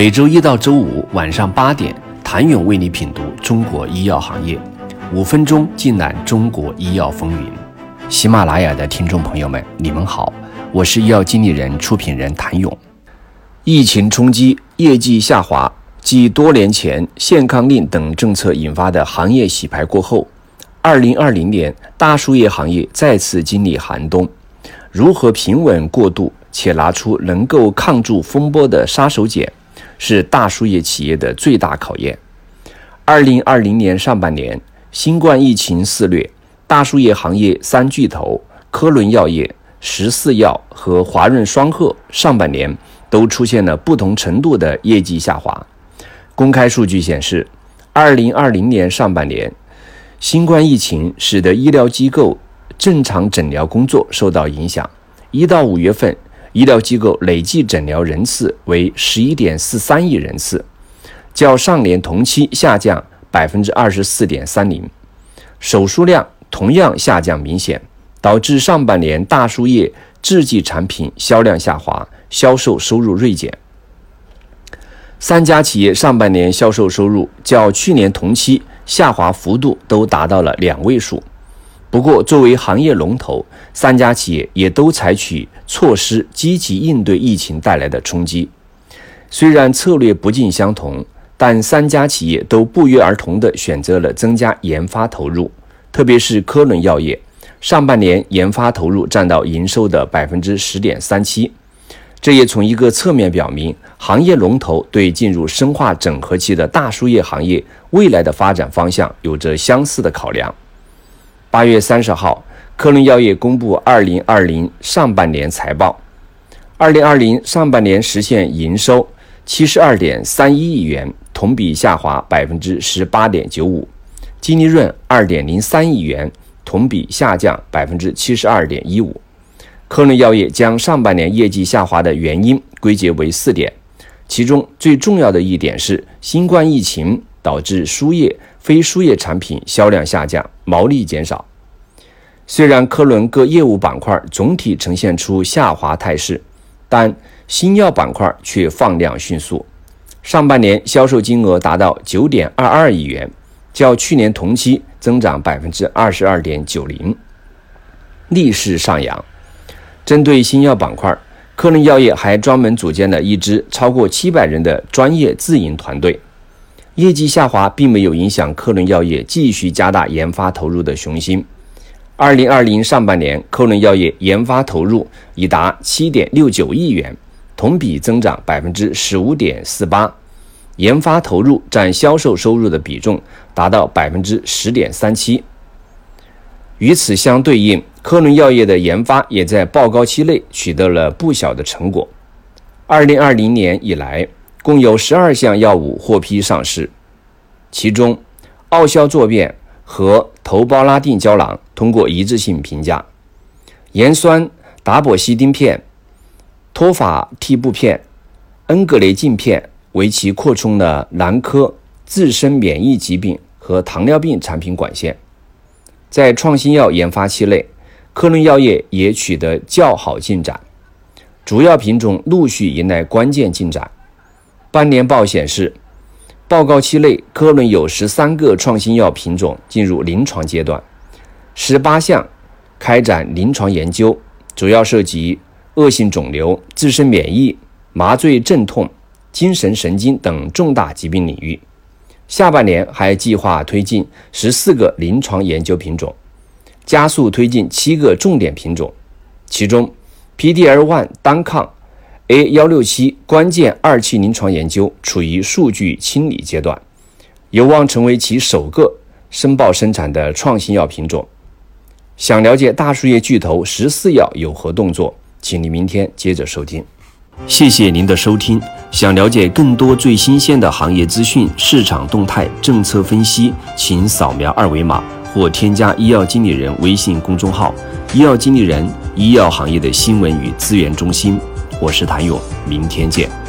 每周一到周五晚上八点，谭勇为你品读中国医药行业，五分钟尽览中国医药风云。喜马拉雅的听众朋友们，你们好，我是医药经理人、出品人谭勇。疫情冲击，业绩下滑，继多年前限康令等政策引发的行业洗牌过后，二零二零年大输液行业再次经历寒冬。如何平稳过渡，且拿出能够抗住风波的杀手锏，是大输液企业的最大考验。二零二零年上半年，新冠疫情肆虐，大输液行业三巨头科伦药业、十四药和华润双鹤上半年。都出现了不同程度的业绩下滑。公开数据显示，二零二零年上半年，新冠疫情使得医疗机构正常诊疗工作受到影响。一到五月份，医疗机构累计诊疗人次为十一点四三亿人次，较上年同期下降百分之二十四点三零。手术量同样下降明显，导致上半年大输液制剂产品销量下滑。销售收入锐减，三家企业上半年销售收入较去年同期下滑幅度都达到了两位数。不过，作为行业龙头，三家企业也都采取措施积极应对疫情带来的冲击。虽然策略不尽相同，但三家企业都不约而同地选择了增加研发投入，特别是科伦药业，上半年研发投入占到营收的百分之十点三七。这也从一个侧面表明，行业龙头对进入深化整合期的大输液行业未来的发展方向有着相似的考量。八月三十号，科伦药业公布二零二零上半年财报，二零二零上半年实现营收七十二点三一亿元，同比下滑百分之十八点九五，净利润二点零三亿元，同比下降百分之七十二点一五。科伦药业将上半年业绩下滑的原因归结为四点，其中最重要的一点是新冠疫情导致输液、非输液产品销量下降，毛利减少。虽然科伦各业务板块总体呈现出下滑态势，但新药板块却放量迅速，上半年销售金额达到九点二二亿元，较去年同期增长百分之二十二点九零，逆势上扬。针对新药板块，科伦药业还专门组建了一支超过七百人的专业自营团队。业绩下滑并没有影响科伦药业继续加大研发投入的雄心。二零二零上半年，科伦药业研发投入已达七点六九亿元，同比增长百分之十五点四八，研发投入占销售收入的比重达到百分之十点三七。与此相对应，科伦药业的研发也在报告期内取得了不小的成果。二零二零年以来，共有十二项药物获批上市，其中奥硝唑片和头孢拉定胶囊通过一致性评价，盐酸达泊西汀片、托法替布片、恩格雷净片为其扩充了男科、自身免疫疾病和糖尿病产品管线。在创新药研发期内，科伦药业也取得较好进展，主要品种陆续迎来关键进展。半年报显示，报告期内科伦有十三个创新药品种进入临床阶段，十八项开展临床研究，主要涉及恶性肿瘤、自身免疫、麻醉镇痛、精神神经等重大疾病领域。下半年还计划推进十四个临床研究品种，加速推进七个重点品种，其中 PDL1 单抗 A 幺六七关键二期临床研究处于数据清理阶段，有望成为其首个申报生产的创新药品种。想了解大输液巨头十四药有何动作，请你明天接着收听。谢谢您的收听。想了解更多最新鲜的行业资讯、市场动态、政策分析，请扫描二维码或添加医药经理人微信公众号“医药经理人”——医药行业的新闻与资源中心。我是谭勇，明天见。